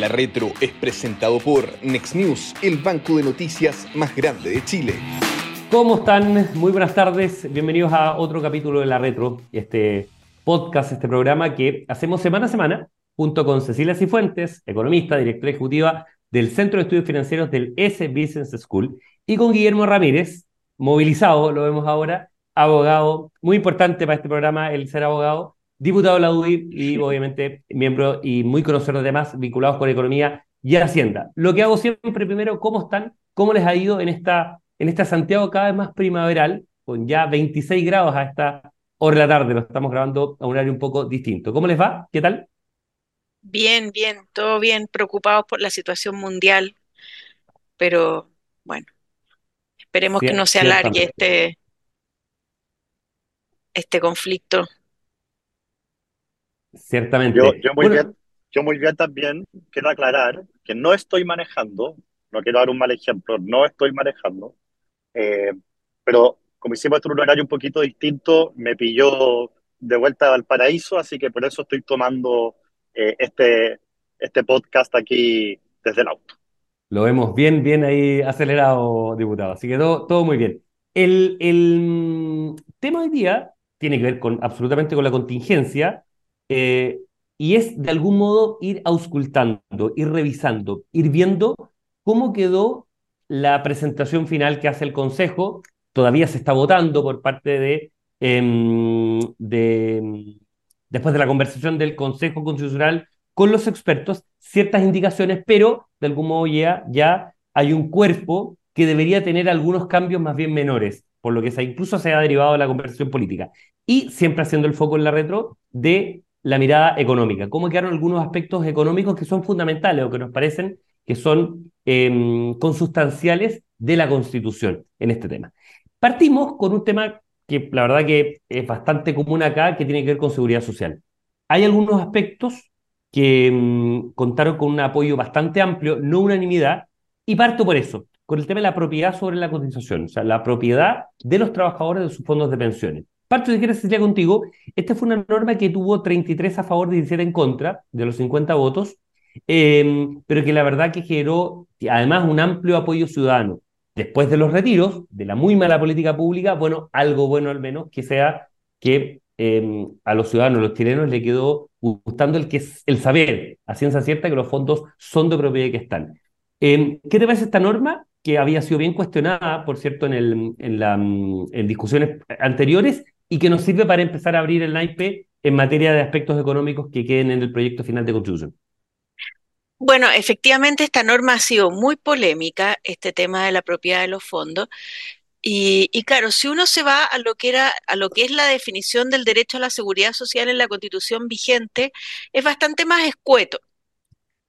La Retro es presentado por Next News, el banco de noticias más grande de Chile. ¿Cómo están? Muy buenas tardes. Bienvenidos a otro capítulo de La Retro, este podcast, este programa que hacemos semana a semana junto con Cecilia Cifuentes, economista, directora ejecutiva del Centro de Estudios Financieros del S Business School, y con Guillermo Ramírez, movilizado, lo vemos ahora, abogado, muy importante para este programa el ser abogado, diputado de la UDI y obviamente miembro y muy conocedor de temas vinculados con economía y hacienda. Lo que hago siempre primero, ¿cómo están? ¿Cómo les ha ido en esta, en esta Santiago cada vez más primaveral, con ya 26 grados a esta hora de la tarde? Lo estamos grabando a un horario un poco distinto. ¿Cómo les va? ¿Qué tal? Bien, bien, todo bien, preocupados por la situación mundial, pero bueno, esperemos que no se alargue este, este conflicto. Ciertamente. Yo, muy bien, yo muy bien también quiero aclarar que no estoy manejando, no quiero dar un mal ejemplo, no estoy manejando, eh, pero como hicimos en un horario un poquito distinto, me pilló de vuelta al paraíso, así que por eso estoy tomando eh, este, este podcast aquí desde el auto. Lo vemos bien, bien ahí acelerado, diputado. Así que todo, todo muy bien. El, el mm, tema hoy día tiene que ver con, absolutamente con la contingencia eh, y es de algún modo ir auscultando, ir revisando, ir viendo cómo quedó la presentación final que hace el Consejo. Todavía se está votando por parte de, em, de después de la conversación del Consejo Constitucional con los expertos, ciertas indicaciones, pero de algún modo ya, ya hay un cuerpo que debería tener algunos cambios más bien menores, por lo que se, incluso se ha derivado de la conversación política. Y siempre haciendo el foco en la retro de la mirada económica, cómo quedaron algunos aspectos económicos que son fundamentales o que nos parecen que son em, consustanciales de la Constitución en este tema. Partimos con un tema que la verdad que es bastante común acá, que tiene que ver con seguridad social. Hay algunos aspectos que em, contaron con un apoyo bastante amplio, no unanimidad, y parto por eso, con el tema de la propiedad sobre la cotización, o sea, la propiedad de los trabajadores de sus fondos de pensiones. Parto, si quieres, Cecilia, contigo. Esta fue una norma que tuvo 33 a favor, 17 en contra de los 50 votos, em, pero que la verdad que generó además un amplio apoyo ciudadano. Después de los retiros, de la muy mala política pública, bueno, algo bueno al menos, que sea que em, a los ciudadanos, los chilenos, le quedó gustando el, saber, a ciencia cierta, que los fondos son de propiedad que están. Em, ¿Qué te parece esta norma? que había sido bien cuestionada, por cierto, en, el, en discusiones anteriores y que nos sirve para empezar a abrir el naipe en materia de aspectos económicos que queden en el proyecto final de Constitución. Bueno, efectivamente esta norma ha sido muy polémica, este tema de la propiedad de los fondos. Y, y, claro, si uno se va a lo que era, a lo que es la definición del derecho a la seguridad social en la constitución vigente, es bastante más escueto.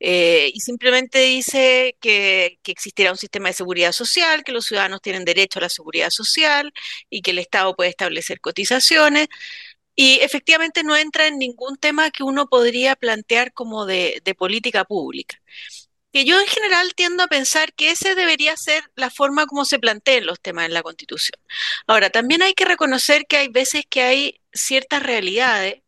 Eh, y simplemente dice que, existirá un sistema de seguridad social, que los ciudadanos tienen derecho a la seguridad social y que el Estado puede establecer cotizaciones. Y efectivamente no entra en ningún tema que uno podría plantear como de, de política pública. Que yo en general tiendo a pensar que esa debería ser la forma como se plantean los temas en la Constitución. Ahora, también hay que reconocer que hay veces que hay ciertas realidades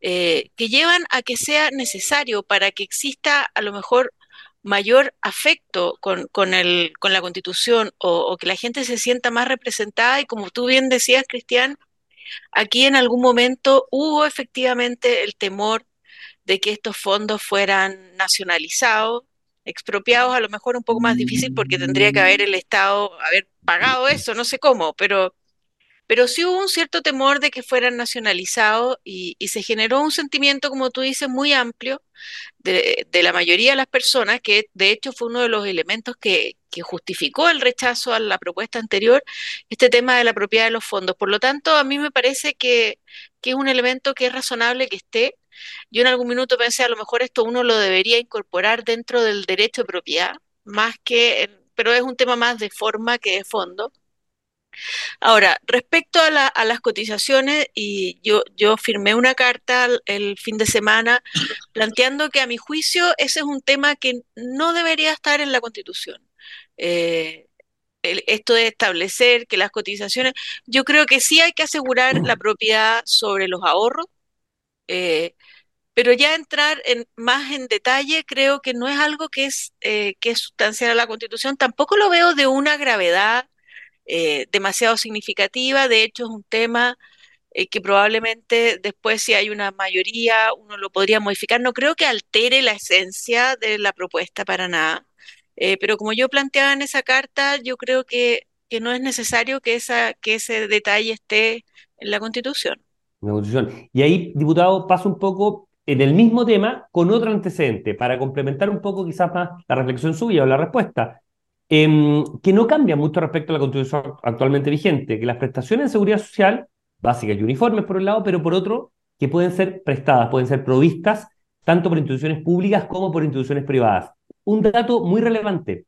eh, que llevan a que sea necesario para que exista a lo mejor mayor afecto con, con, el, con la constitución o, que la gente se sienta más representada. Y como tú bien decías, Cristian, aquí en algún momento hubo efectivamente el temor de que estos fondos fueran nacionalizados, expropiados, a lo mejor un poco más difícil porque tendría que haber el Estado haber pagado eso, no sé cómo, pero pero sí hubo un cierto temor de que fueran nacionalizados y, se generó un sentimiento, como tú dices, muy amplio de, la mayoría de las personas, que de hecho fue uno de los elementos que, justificó el rechazo a la propuesta anterior, este tema de la propiedad de los fondos. Por lo tanto, a mí me parece que, es un elemento que es razonable que esté. Yo en algún minuto pensé, a lo mejor esto uno lo debería incorporar dentro del derecho de propiedad, más que, pero es un tema más de forma que de fondo. Ahora, respecto a, las cotizaciones, y yo, yo firmé una carta el, fin de semana planteando que a mi juicio ese es un tema que no debería estar en la Constitución. Eh, esto de establecer que las cotizaciones, yo creo que sí hay que asegurar la propiedad sobre los ahorros. Eh, pero ya entrar en, más en detalle creo que no es algo que es, eh, que es sustancial a la Constitución. Tampoco lo veo de una gravedad eh, demasiado significativa. De hecho, es un tema eh, que probablemente después, si hay una mayoría, uno lo podría modificar. No creo que altere la esencia de la propuesta para nada. pero como yo planteaba en esa carta, yo creo que, que no es necesario que, esa, que ese detalle esté en la Constitución. La Constitución. Y ahí, diputado, paso un poco en el mismo tema con otro antecedente, para complementar un poco quizás más la reflexión suya o la respuesta, em, que no cambia mucho respecto a la constitución actualmente vigente, que las prestaciones de seguridad social, básicas y uniformes por un lado, pero por otro, que pueden ser prestadas, pueden ser provistas tanto por instituciones públicas como por instituciones privadas. Un dato muy relevante,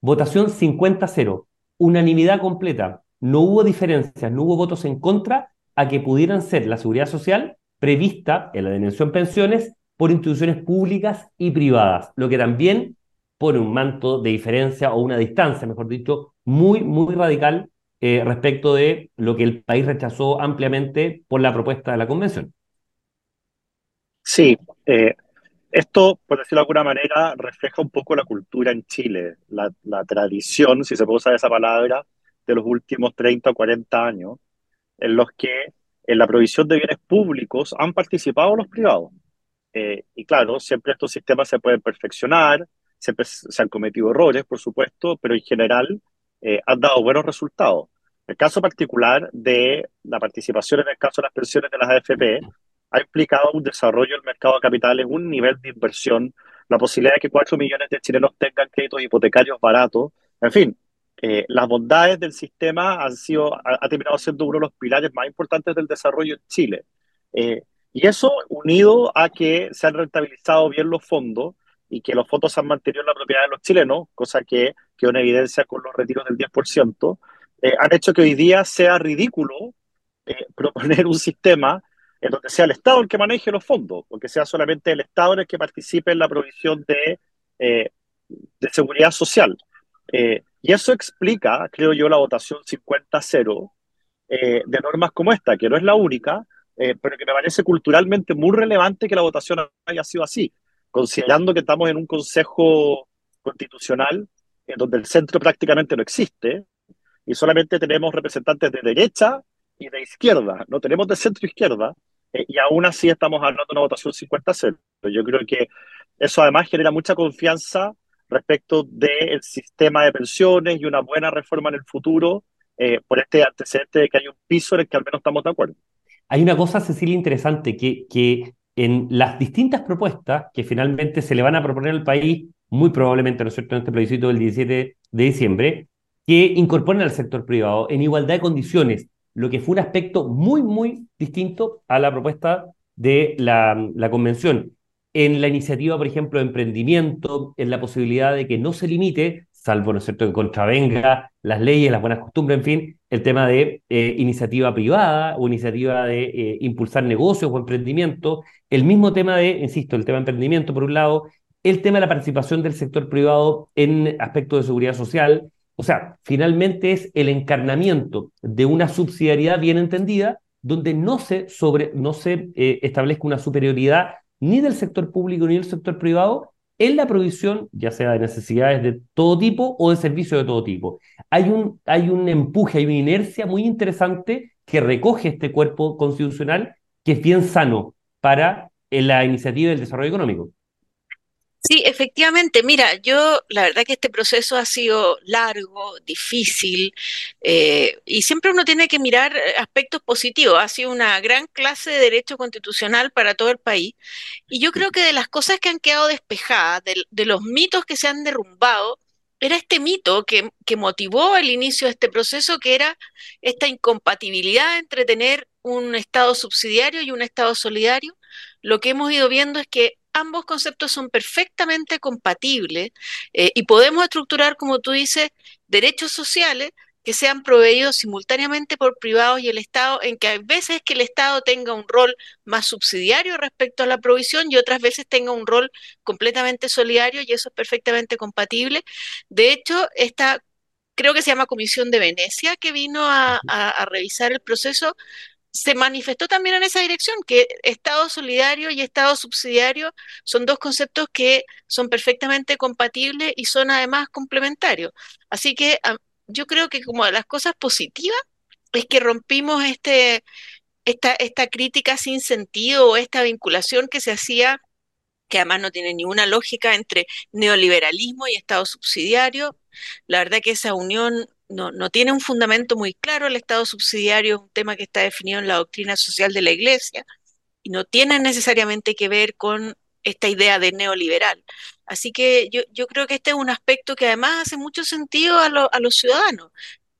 votación 50-0, unanimidad completa, no hubo diferencias, no hubo votos en contra a que pudieran ser la seguridad social prevista en la dimensión pensiones por instituciones públicas y privadas, lo que también pone un manto de diferencia o una distancia, mejor dicho, muy, muy radical eh, respecto de lo que el país rechazó ampliamente por la propuesta de la convención. Sí, eh, esto, por decirlo de alguna manera, refleja un poco la cultura en Chile, la, tradición, si se puede usar esa palabra, de los últimos 30 o 40 años, en los que en la provisión de bienes públicos han participado los privados. Eh, y claro, siempre estos sistemas se pueden perfeccionar, siempre se han cometido errores, por supuesto, pero en general eh, han dado buenos resultados. El caso particular de la participación en el caso de las pensiones de las AFP ha implicado un desarrollo del mercado de capitales, un nivel de inversión, la posibilidad de que cuatro millones de chilenos tengan créditos hipotecarios baratos, en fin, eh, las bondades del sistema han sido, ha, terminado siendo uno de los pilares más importantes del desarrollo en Chile. Eh, y eso unido a que se han rentabilizado bien los fondos y que los fondos se han mantenido en la propiedad de los chilenos, cosa que quedó en evidencia con los retiros del 10%, eh, han hecho que hoy día sea ridículo proponer un sistema en donde sea el Estado el que maneje los fondos, porque sea solamente el Estado el que participe en la provisión de, de seguridad social. Eh, y eso explica, creo yo, la votación 50-0 eh, de normas como esta, que no es la única, eh, pero que me parece culturalmente muy relevante que la votación haya sido así, considerando que estamos en un consejo constitucional en donde el centro prácticamente no existe y solamente tenemos representantes de derecha y de izquierda, no tenemos de centro izquierda, y aún así estamos hablando de una votación 50-0. Yo creo que eso además genera mucha confianza respecto del sistema de pensiones y una buena reforma en el futuro eh, por este antecedente de que hay un piso en el que al menos estamos de acuerdo. Hay una cosa, Cecilia, interesante, que, que en las distintas propuestas que finalmente se le van a proponer al país, muy probablemente, ¿no es cierto?, en este plebiscito del 17 de diciembre, que incorporen al sector privado en igualdad de condiciones, lo que fue un aspecto muy, muy distinto a la propuesta de la, la convención en la iniciativa, por ejemplo, de emprendimiento, en la posibilidad de que no se limite, salvo, ¿no es cierto?, que contravenga las leyes, las buenas costumbres, en fin, el tema de eh, iniciativa privada o iniciativa de eh, impulsar negocios o emprendimiento, el mismo tema de, insisto, el tema de emprendimiento, por un lado, el tema de la participación del sector privado en aspectos de seguridad social, o sea, finalmente es el encarnamiento de una subsidiariedad bien entendida, donde no se, sobre, no se eh, establezca una superioridad ni del sector público ni del sector privado en la provisión, ya sea de necesidades de todo tipo o de servicios de todo tipo. Hay un, hay un empuje, hay una inercia muy interesante que recoge este cuerpo constitucional que es bien sano para la iniciativa del desarrollo económico. Sí, efectivamente. Mira, yo la verdad que este proceso ha sido largo, difícil, eh, y siempre uno tiene que mirar eh, aspectos positivos. Ha sido una gran clase de derecho constitucional para todo el país. Y yo creo que de las cosas que han quedado despejadas, de, los mitos que se han derrumbado, era este mito que, que motivó el inicio de este proceso, que era esta incompatibilidad entre tener un Estado subsidiario y un Estado solidario. Lo que hemos ido viendo es que ambos conceptos son perfectamente compatibles eh, y podemos estructurar, como tú dices, derechos sociales que sean proveídos simultáneamente por privados y el Estado, en que hay veces que el Estado tenga un rol más subsidiario respecto a la provisión y otras veces tenga un rol completamente solidario y eso es perfectamente compatible. De hecho, esta creo que se llama Comisión de Venecia, que vino a revisar el proceso, se manifestó también en esa dirección, que Estado solidario y Estado subsidiario son dos conceptos que son perfectamente compatibles y son además complementarios. Así que yo creo que como las cosas positivas es que rompimos este, esta, esta crítica sin sentido o esta vinculación que se hacía que además no tiene ninguna lógica entre neoliberalismo y Estado subsidiario. La verdad que esa unión no, tiene un fundamento muy claro. El Estado subsidiario es un tema que está definido en la doctrina social de la Iglesia y no tiene necesariamente que ver con esta idea de neoliberal. Así que yo, creo que este es un aspecto que además hace mucho sentido a, a los ciudadanos.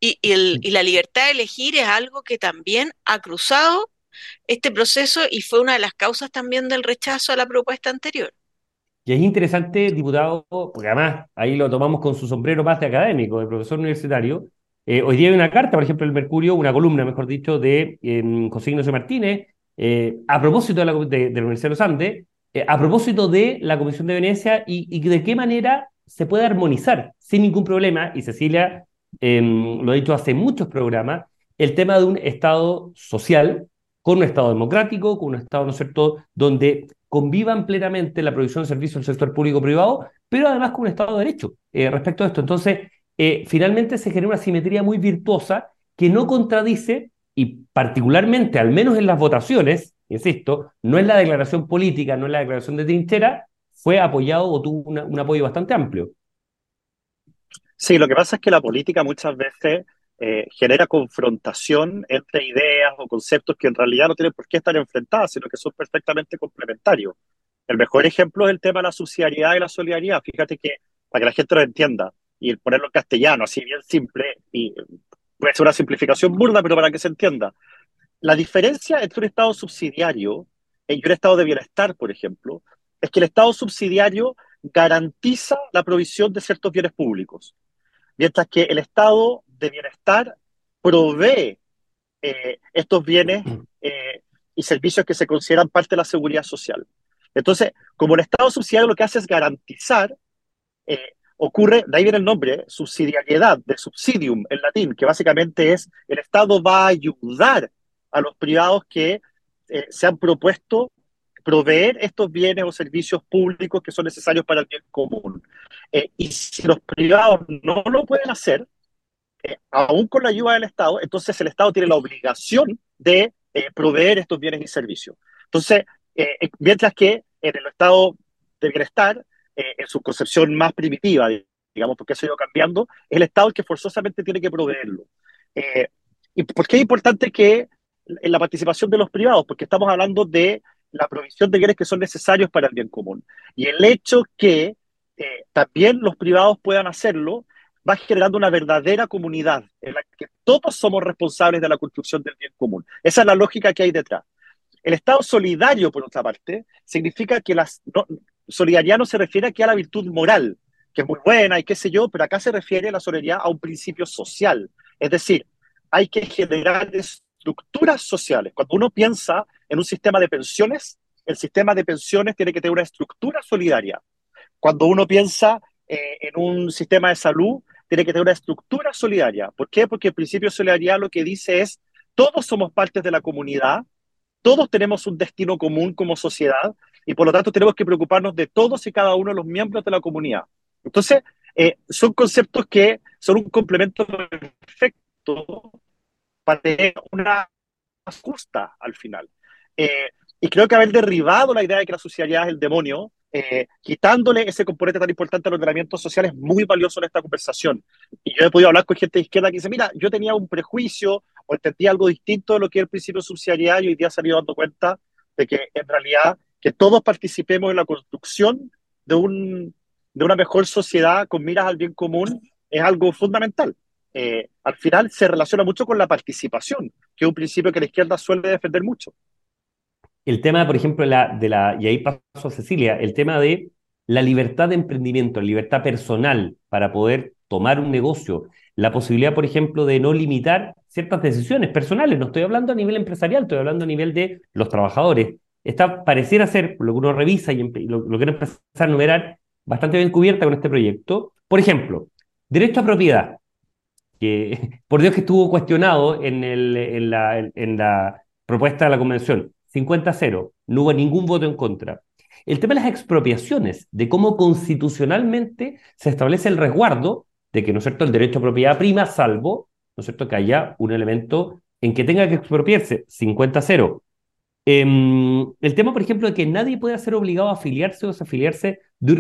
Y, y, la libertad de elegir es algo que también ha cruzado este proceso y fue una de las causas también del rechazo a la propuesta anterior. Y es interesante, diputado, porque además ahí lo tomamos con su sombrero más de académico, de profesor universitario. Eh, hoy día hay una carta, por ejemplo, el Mercurio, una columna, mejor dicho, de eh, José Ignacio Martínez, eh, a propósito de la, Universidad de los Andes, eh, a propósito de la Comisión de Venecia y, y, de qué manera se puede armonizar sin ningún problema, y Cecilia em, lo ha dicho hace muchos programas, el tema de un Estado social con un Estado democrático, con un Estado, ¿no es cierto?, donde convivan plenamente la provisión de servicios del sector público-privado, pero además con un Estado de Derecho eh, respecto a esto. Entonces, eh, finalmente se genera una simetría muy virtuosa que no contradice, y particularmente, al menos en las votaciones, insisto, no es la declaración política, no es la declaración de trinchera, fue apoyado o tuvo un apoyo bastante amplio. Sí, lo que pasa es que la política muchas veces eh, genera confrontación entre ideas o conceptos que en realidad no tienen por qué estar enfrentadas, sino que son perfectamente complementarios. El mejor ejemplo es el tema de la subsidiariedad y la solidaridad. Fíjate que, para que la gente lo entienda, y ponerlo en castellano, así bien simple, y puede ser una simplificación burda, pero para que se entienda. La diferencia entre un Estado subsidiario y un Estado de bienestar, por ejemplo, es que el Estado subsidiario garantiza la provisión de ciertos bienes públicos, mientras que el Estado de bienestar provee eh, estos bienes eh, y servicios que se consideran parte de la seguridad social. Entonces, como el Estado subsidiario lo que hace es garantizar, eh, ocurre, de ahí viene el nombre, subsidiariedad, de subsidium en latín, que básicamente es el Estado va a ayudar a los privados que se han propuesto proveer estos bienes o servicios públicos que son necesarios para el bien común. y si los privados no lo pueden hacer, eh, aún con la ayuda del Estado, entonces el Estado tiene la obligación de eh, proveer estos bienes y servicios. Entonces, eh, mientras que en el Estado de bienestar, en su concepción más primitiva, digamos, porque eso ha ido cambiando, es el Estado el que forzosamente tiene que proveerlo. ¿Y por qué es importante que en la participación de los privados? Porque estamos hablando de la provisión de bienes que son necesarios para el bien común. Y el hecho que también los privados puedan hacerlo va generando una verdadera comunidad en la que todos somos responsables de la construcción del bien común. Esa es la lógica que hay detrás. El Estado solidario, por otra parte, significa que la solidaridad no se refiere aquí a la virtud moral, que es muy buena y qué sé yo, pero acá se refiere la solidaridad a un principio social. Es decir, hay que generar estructuras sociales. Cuando uno piensa en un sistema de pensiones, el sistema de pensiones tiene que tener una estructura solidaria. Cuando uno piensa eh, en un sistema de salud, tiene que tener una estructura solidaria. ¿Por qué? Porque el principio de solidaridad lo que dice es, todos somos partes de la comunidad, todos tenemos un destino común como sociedad y por lo tanto tenemos que preocuparnos de todos y cada uno de los miembros de la comunidad. Entonces, eh, son conceptos que son un complemento perfecto para tener una justa al final. Eh, y creo que haber derribado la idea de que la sociedad es el demonio eh, quitándole ese componente tan importante al ordenamiento social es muy valioso en esta conversación. Y yo he podido hablar con gente de izquierda que dice, mira, yo tenía un prejuicio o entendía algo distinto de lo que es el principio de subsidiariedad y hoy día se han ido dando cuenta de que en realidad que todos participemos en la construcción de, un, de una mejor sociedad con miras al bien común es algo fundamental. Eh, al final se relaciona mucho con la participación, que es un principio que la izquierda suele defender mucho el tema, por ejemplo, de la, y ahí paso a Cecilia, el tema de la libertad de emprendimiento, la libertad personal para poder tomar un negocio, la posibilidad, por ejemplo, de no limitar ciertas decisiones personales. No estoy hablando a nivel empresarial, estoy hablando a nivel de los trabajadores. Está, pareciera ser, lo que uno revisa y, lo, lo empezar a enumerar, bastante bien cubierta con este proyecto. Por ejemplo, derecho a propiedad, que por Dios que estuvo cuestionado en, la, propuesta de la convención, 50-0, no hubo ningún voto en contra. El tema de las expropiaciones, de cómo constitucionalmente se establece el resguardo de que, ¿no es cierto?, el derecho a propiedad prima, salvo, ¿no es cierto?, que haya un elemento en que tenga que expropiarse, 50-0. Em, el tema, por ejemplo, de que nadie puede ser obligado a afiliarse o desafiliarse de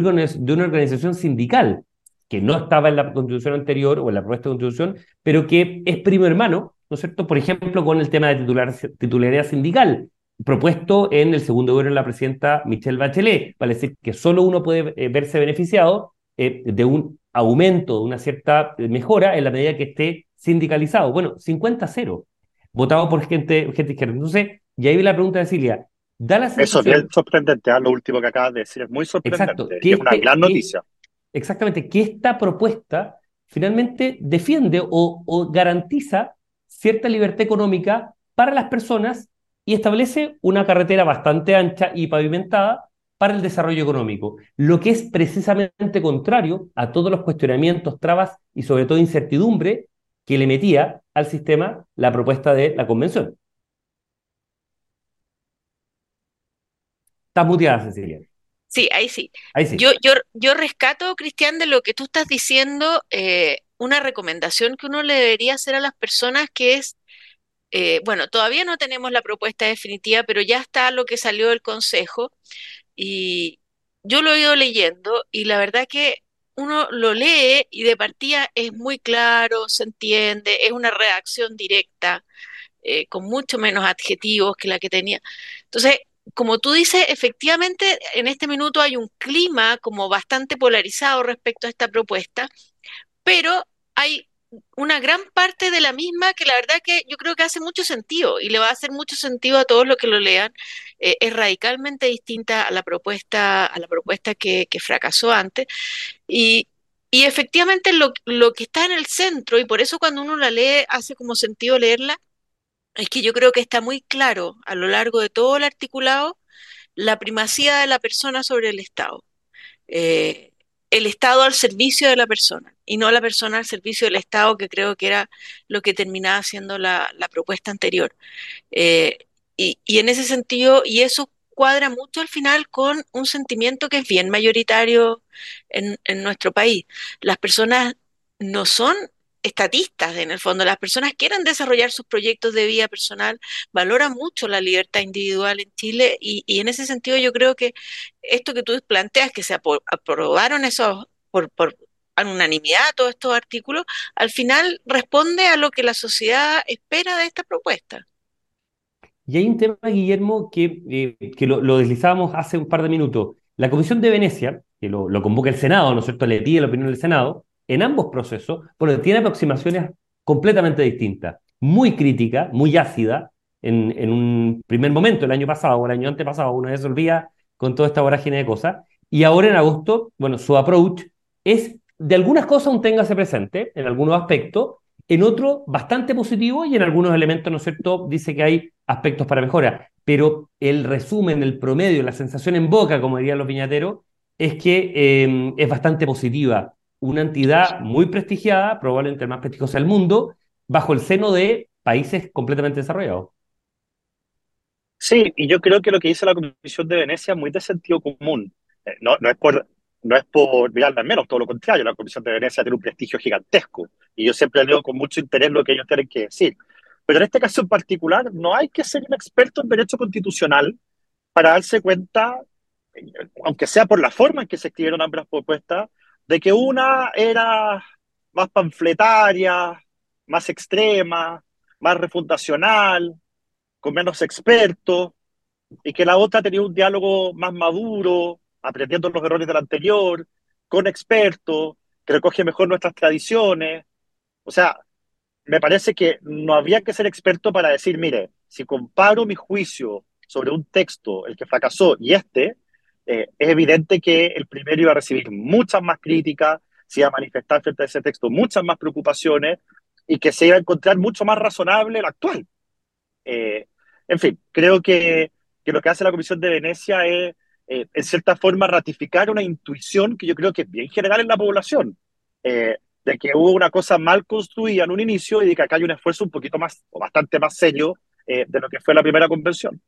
una organización sindical, que no estaba en la constitución anterior o en la propuesta de constitución, pero que es primo hermano, ¿no es cierto? Por ejemplo, con el tema de titular, titularidad sindical, propuesto en el segundo gobierno de la presidenta Michelle Bachelet, para decir que solo uno puede eh, verse beneficiado eh, de un aumento, de una cierta mejora en la medida que esté sindicalizado. Bueno, 50-0, votado por gente, gente izquierda. Entonces, y ahí vi la pregunta de Cilia. Da la Eso es bien sorprendente, ¿ah? lo último que acabas de decir es muy sorprendente. Exacto. Es una gran noticia. exactamente, que esta propuesta finalmente defiende o, o garantiza cierta libertad económica para las personas y establece una carretera bastante ancha y pavimentada para el desarrollo económico, lo que es precisamente contrario a todos los cuestionamientos, trabas y sobre todo incertidumbre que le metía al sistema la propuesta de la convención. Estás muteada, Cecilia. Sí, ahí sí. Ahí sí. Yo, yo, yo rescato, Cristian, de lo que tú estás diciendo, eh, una recomendación que uno le debería hacer a las personas que es eh, bueno, todavía no tenemos la propuesta definitiva, pero ya está lo que salió del Consejo y yo lo he ido leyendo y la verdad que uno lo lee y de partida es muy claro, se entiende, es una redacción directa, eh, con mucho menos adjetivos que la que tenía. Entonces, como tú dices, efectivamente en este minuto hay un clima como bastante polarizado respecto a esta propuesta, pero hay una gran parte de la misma que la verdad que yo creo que hace mucho sentido y le va a hacer mucho sentido a todos los que lo lean. Eh, es radicalmente distinta a la propuesta, a la propuesta que, fracasó antes. Y, efectivamente lo, lo, que está en el centro, y por eso cuando uno la lee hace como sentido leerla, es que yo creo que está muy claro a lo largo de todo el articulado la primacía de la persona sobre el Estado. Eh, el Estado al servicio de la persona y no la persona al servicio del Estado, que creo que era lo que terminaba siendo la, propuesta anterior. Eh, y, en ese sentido, y eso cuadra mucho al final con un sentimiento que es bien mayoritario en nuestro país. Las personas no son estatistas, en el fondo. Las personas quieren desarrollar sus proyectos de vida personal, valoran mucho la libertad individual en Chile y, en ese sentido yo creo que esto que tú planteas, que se aprobaron esos por, por unanimidad todos estos artículos, al final responde a lo que la sociedad espera de esta propuesta. Y hay un tema, Guillermo, que, eh, lo, deslizábamos hace un par de minutos. La Comisión de Venecia, que lo convoca el Senado, ¿no es cierto? Le pide la opinión del Senado, en ambos procesos, porque tiene aproximaciones completamente distintas. Muy crítica, muy ácida, en, en, un primer momento, el año pasado o el año antepasado, una vez olvida con toda esta vorágine de cosas. Y ahora en agosto, bueno, su approach es de algunas cosas un téngase presente, en algunos aspectos, en otro bastante positivo y en algunos elementos, ¿no es cierto?, dice que hay aspectos para mejora. Pero el resumen, el promedio, la sensación en boca, como dirían los viñateros, es que eh, es bastante positiva una entidad muy prestigiada, probablemente el más prestigiosa del mundo, bajo el seno de países completamente desarrollados. Sí, y yo creo que lo que dice la Comisión de Venecia es muy de sentido común. Eh, no, no es por no es por mirarla al menos, todo lo contrario, la Comisión de Venecia tiene un prestigio gigantesco y yo siempre leo con mucho interés lo que ellos tienen que decir. Pero en este caso en particular, no hay que ser un experto en derecho constitucional para darse cuenta, aunque sea por la forma en que se escribieron ambas propuestas, de que una era más panfletaria, más extrema, más refundacional, con menos expertos, y que la otra tenía un diálogo más maduro, aprendiendo los errores del anterior, con expertos, que recoge mejor nuestras tradiciones. O sea, me parece que no había que ser experto para decir, mire, si comparo mi juicio sobre un texto, el que fracasó, y este, eh, es evidente que el primero iba a recibir muchas más críticas, se iba a manifestar frente a ese texto muchas más preocupaciones y que se iba a encontrar mucho más razonable el actual. Eh, en fin, creo que, que, lo que hace la Comisión de Venecia es, eh, en cierta forma, ratificar una intuición que yo creo que es bien general en la población, de que hubo una cosa mal construida en un inicio y de que acá hay un esfuerzo un poquito más, o bastante más serio, eh, de lo que fue la primera convención.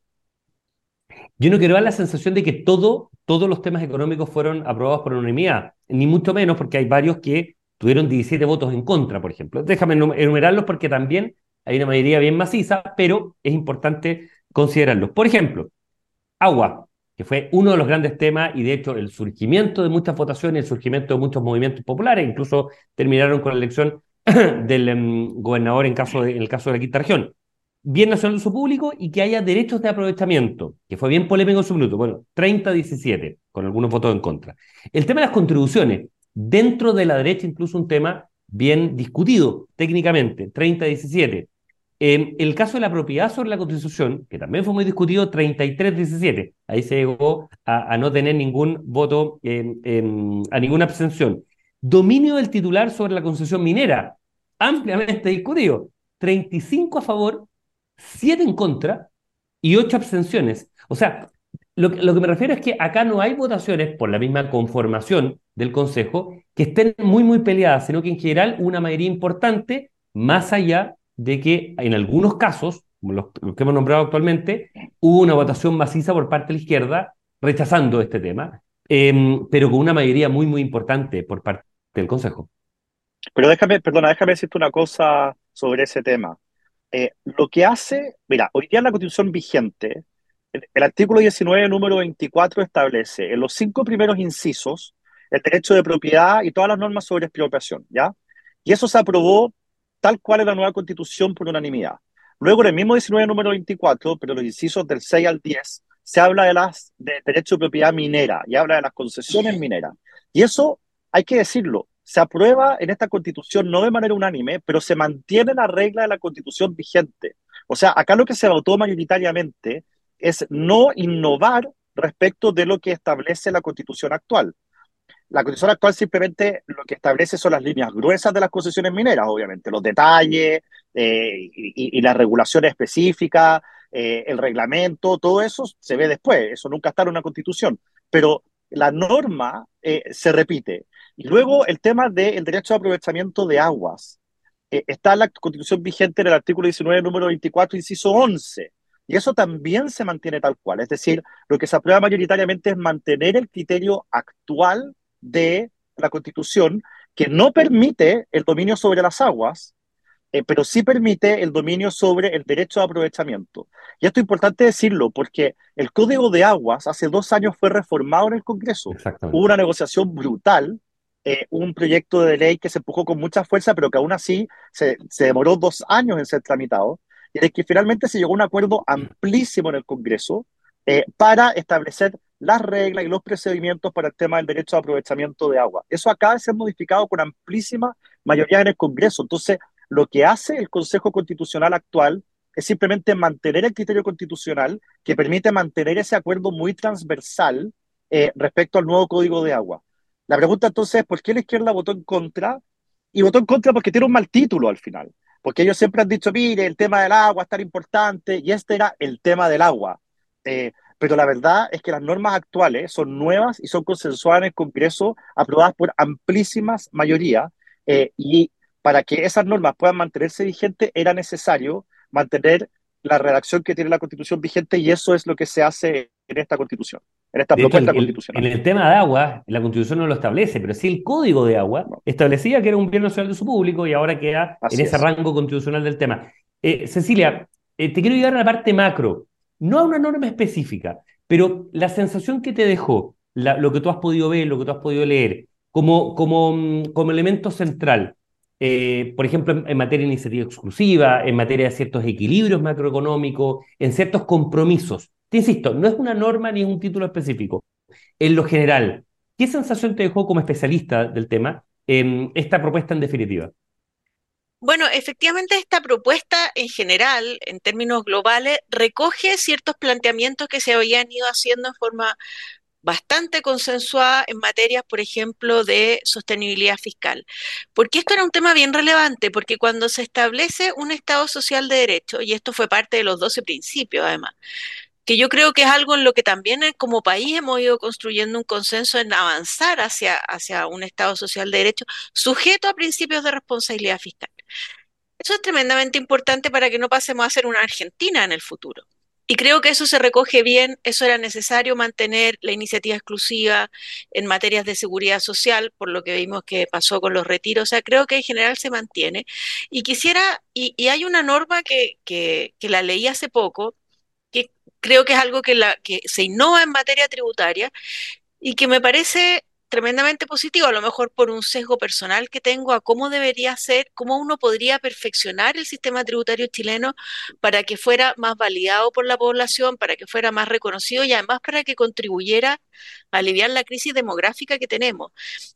Yo no quiero dar la sensación de que todo, todos los temas económicos fueron aprobados por unanimidad, ni mucho menos porque hay varios que tuvieron 17 votos en contra, por ejemplo. Déjame enumerarlos porque también hay una mayoría bien maciza, pero es importante considerarlos. Por ejemplo, agua, que fue uno de los grandes temas y de hecho el surgimiento de muchas votaciones, el surgimiento de muchos movimientos populares, incluso terminaron con la elección del em, gobernador en, caso en el caso de la quinta región. Bien nacional de uso público y que haya derechos de aprovechamiento, que fue bien polémico en su minuto. Bueno, 30-17, con algunos votos en contra. El tema de las contribuciones, dentro de la derecha incluso un tema bien discutido técnicamente, 30-17. En el caso de la propiedad sobre la Constitución, que también fue muy discutido, 33-17. Ahí se llegó a, no tener ningún voto, a ninguna abstención. Dominio del titular sobre la concesión minera, ampliamente discutido. 35 a favor, 7 en contra y 8 abstenciones. O sea, lo, que me refiero es que acá no hay votaciones por la misma conformación del Consejo que estén muy, muy peleadas, sino que en general una mayoría importante, más allá de que en algunos casos, como los, que hemos nombrado actualmente, hubo una votación maciza por parte de la izquierda rechazando este tema, em, pero con una mayoría muy, muy importante por parte del Consejo. Pero déjame, perdona, déjame decirte una cosa sobre ese tema. Eh, lo que hace, mira, hoy día la constitución vigente, el, el, artículo 19, número 24, establece en los cinco primeros incisos el derecho de propiedad y todas las normas sobre expropiación, ¿ya? Y eso se aprobó tal cual es la nueva constitución por unanimidad. Luego, en el mismo 19, número 24, pero los incisos del 6 al 10, se habla de las de derecho de propiedad minera y habla de las concesiones mineras. Y eso, hay que decirlo, se aprueba en esta constitución no de manera unánime, pero se mantiene la regla de la constitución vigente. O sea, acá lo que se votó mayoritariamente es no innovar respecto de lo que establece la constitución actual. La constitución actual simplemente lo que establece son las líneas gruesas de las concesiones mineras, obviamente, los detalles eh, y, las regulaciones específicas, eh, el reglamento, todo eso se ve después, eso nunca está en una constitución, pero la norma eh, se repite. Y luego el tema del derecho de aprovechamiento de aguas. está en la constitución vigente en el artículo 19, número 24, inciso 11. Y eso también se mantiene tal cual. Es decir, lo que se aprueba mayoritariamente es mantener el criterio actual de la Constitución que no permite el dominio sobre las aguas, eh, pero sí permite el dominio sobre el derecho de aprovechamiento. Y esto es importante decirlo porque el Código de Aguas hace dos años fue reformado en el Congreso. Hubo una negociación brutal, eh, un proyecto de ley que se empujó con mucha fuerza, pero que aún así se, se demoró dos años en ser tramitado, y de que finalmente se llegó a un acuerdo amplísimo en el Congreso eh, para establecer las reglas y los procedimientos para el tema del derecho de aprovechamiento de agua. Eso acaba de ser modificado con amplísima mayoría en el Congreso. Entonces, lo que hace el Consejo Constitucional actual es simplemente mantener el criterio constitucional que permite mantener ese acuerdo muy transversal eh, respecto al nuevo Código de Agua. La pregunta entonces es, ¿por qué la izquierda votó en contra? Y votó en contra porque tiene un mal título al final. Porque ellos siempre han dicho, mire, el tema del agua es tan importante, y este era el tema del agua. Eh, pero la verdad es que las normas actuales son nuevas y son consensuadas en el Congreso, aprobadas por amplísimas mayorías, eh, y para que esas normas puedan mantenerse vigentes era necesario mantener la redacción que tiene la Constitución vigente y eso es lo que se hace en esta Constitución, en esta propuesta constitucional. En el tema de agua, la Constitución no lo establece, pero sí el Código de Agua establecía que era un bien nacional de su público y ahora queda en ese rango constitucional del tema. Eh, Cecilia, eh, te quiero llevar a la parte macro no a una norma específica, pero la sensación que te dejó, lo que tú has podido ver, lo que tú has podido leer, como, como, mm, como elemento central, eh, por ejemplo, en, materia de iniciativa exclusiva, en materia de ciertos equilibrios macroeconómicos, en ciertos compromisos. Te insisto, no es una norma ni un título específico. En lo general, ¿qué sensación te dejó como especialista del tema esta propuesta en definitiva? Bueno, efectivamente esta propuesta en general, en términos globales, recoge ciertos planteamientos que se habían ido haciendo en forma bastante consensuada en materias, por ejemplo, de sostenibilidad fiscal. Porque esto era un tema bien relevante, porque cuando se establece un Estado social de derecho, y esto fue parte de los 12 principios además, que yo creo que es algo en lo que también como país hemos ido construyendo un consenso en avanzar hacia, hacia un Estado social de derecho sujeto a principios de responsabilidad fiscal. Eso es tremendamente importante para que no pasemos a ser una Argentina en el futuro. Y creo que eso se recoge bien, eso era necesario mantener la iniciativa exclusiva en materias de seguridad social, por lo que vimos que pasó con los retiros, o sea, creo que en general se mantiene. Y quisiera, y, hay una norma que, que, que, la leí hace poco, que creo que es algo que, la, que se innova en materia tributaria y que me parece tremendamente positivo, a lo mejor por un sesgo personal que tengo a cómo debería ser, cómo uno podría perfeccionar el sistema tributario chileno para que fuera más validado por la población, para que fuera más reconocido y además para que contribuyera a aliviar la crisis demográfica que tenemos.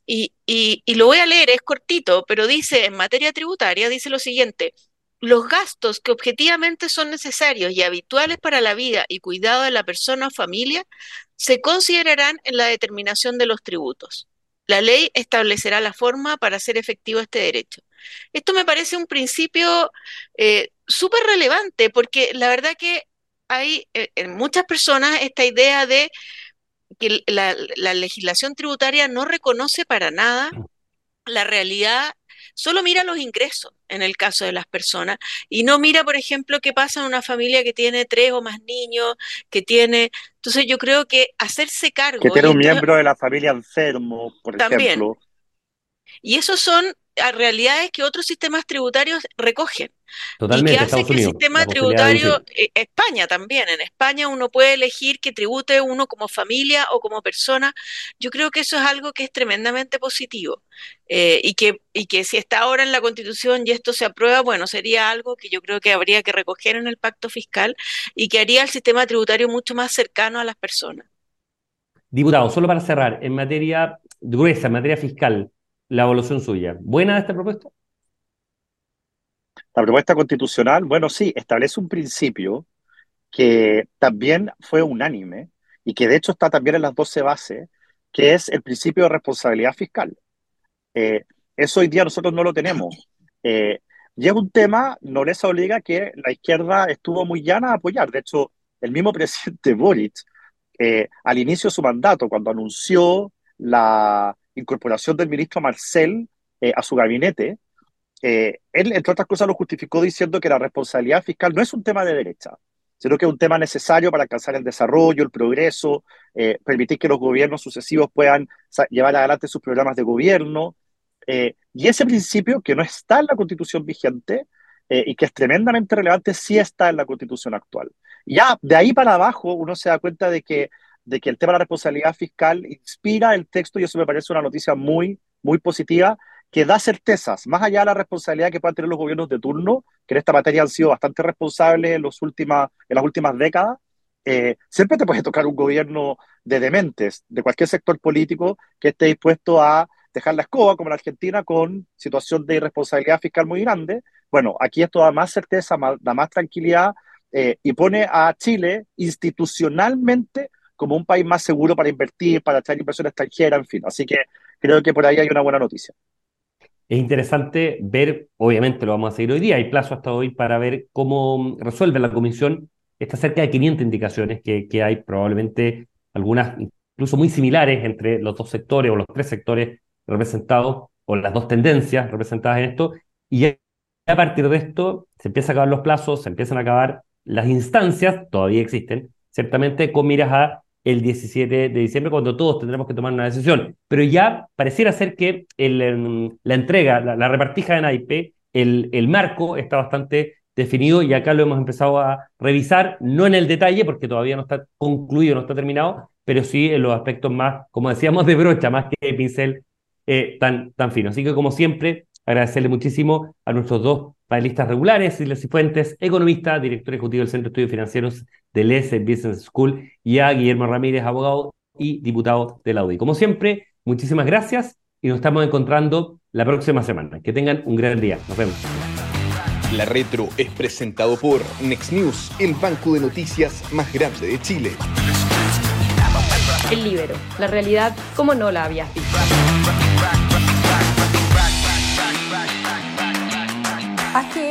Y, y, lo voy a leer, es cortito, pero dice en materia tributaria, dice lo siguiente, los gastos que objetivamente son necesarios y habituales para la vida y cuidado de la persona o familia se considerarán en la determinación de los tributos. La ley establecerá la forma para hacer efectivo este derecho. Esto me parece un principio eh, súper relevante porque la verdad que hay eh, en muchas personas esta idea de que la, la legislación tributaria no reconoce para nada la realidad solo mira los ingresos en el caso de las personas y no mira, por ejemplo, qué pasa en una familia que tiene tres o más niños, que tiene... Entonces yo creo que hacerse cargo... Que tiene un miembro de la familia enfermo, por ejemplo. Y esos son realidades que otros sistemas tributarios recogen. Totalmente, y que hace que el sistema tributario, eh, España también, en España uno puede elegir que tribute uno como familia o como persona. Yo creo que eso es algo que es tremendamente positivo eh, y, que, y que si está ahora en la Constitución y esto se aprueba, bueno, sería algo que yo creo que habría que recoger en el pacto fiscal y que haría el sistema tributario mucho más cercano a las personas. Diputado, solo para cerrar, en materia gruesa, en materia fiscal, la evolución suya. ¿Buena esta propuesta? La propuesta constitucional, bueno, sí, establece un principio que también fue unánime y que de hecho está también en las 12 bases, que es el principio de responsabilidad fiscal. Eh, eso hoy día nosotros no lo tenemos. Eh, es un tema, no les obliga que la izquierda estuvo muy llana a apoyar. De hecho, el mismo presidente Boric, eh, al inicio de su mandato, cuando anunció la, incorporación del ministro Marcel eh, a su gabinete, eh, él, entre otras cosas, lo justificó diciendo que la responsabilidad fiscal no es un tema de derecha, sino que es un tema necesario para alcanzar el desarrollo, el progreso, eh, permitir que los gobiernos sucesivos puedan llevar adelante sus programas de gobierno. y ese principio, que no está en la constitución vigente y que es tremendamente relevante, sí está en la constitución actual. Ya de ahí para abajo uno se da cuenta de que de que el tema de la responsabilidad fiscal inspira el texto y eso me parece una noticia muy, muy positiva que da certezas, más allá de la responsabilidad que puedan tener los gobiernos de turno, que en esta materia han sido bastante responsables en, los últimas, en las últimas décadas, eh, siempre te puede tocar un gobierno de dementes, de cualquier sector político que esté dispuesto a dejar la escoba, como la Argentina, con situación de irresponsabilidad fiscal muy grande. Bueno, aquí esto da más certeza, da más tranquilidad eh, y pone a Chile institucionalmente como un país más seguro para invertir, para traer inversión extranjera, en fin. Así que creo que por ahí hay una buena noticia. Es interesante ver, obviamente lo vamos a seguir hoy día, hay plazo hasta hoy para ver cómo resuelve la comisión estas cerca de 500 indicaciones que, que hay, probablemente algunas incluso muy similares entre los dos sectores o los tres sectores representados, o las dos tendencias representadas en esto, y a partir de esto se empiezan a acabar los plazos, se empiezan a acabar las instancias, todavía existen, ciertamente con miras a el 17 de diciembre, cuando todos tendremos que tomar una decisión. Pero ya pareciera ser que em, la entrega, la, repartija de NAIP, el, el marco está bastante definido y acá lo hemos empezado a revisar, no en el detalle, porque todavía no está concluido, no está terminado, pero sí en los aspectos más, como decíamos, de brocha, más que de pincel eh, tan, tan fino. Así que, como siempre, agradecerle muchísimo a nuestros dos panelistas regulares, Silvia Cifuentes, economista, director ejecutivo del Centro de Estudios Financieros del ESE Business School, y a Guillermo Ramírez, abogado y diputado de la UDI. Como siempre, muchísimas gracias y nos estamos encontrando la próxima semana. Que tengan un gran día. Nos vemos. La Retro es presentado por Next News, el banco de noticias más grande de Chile. El Libero, la realidad como no la habías visto.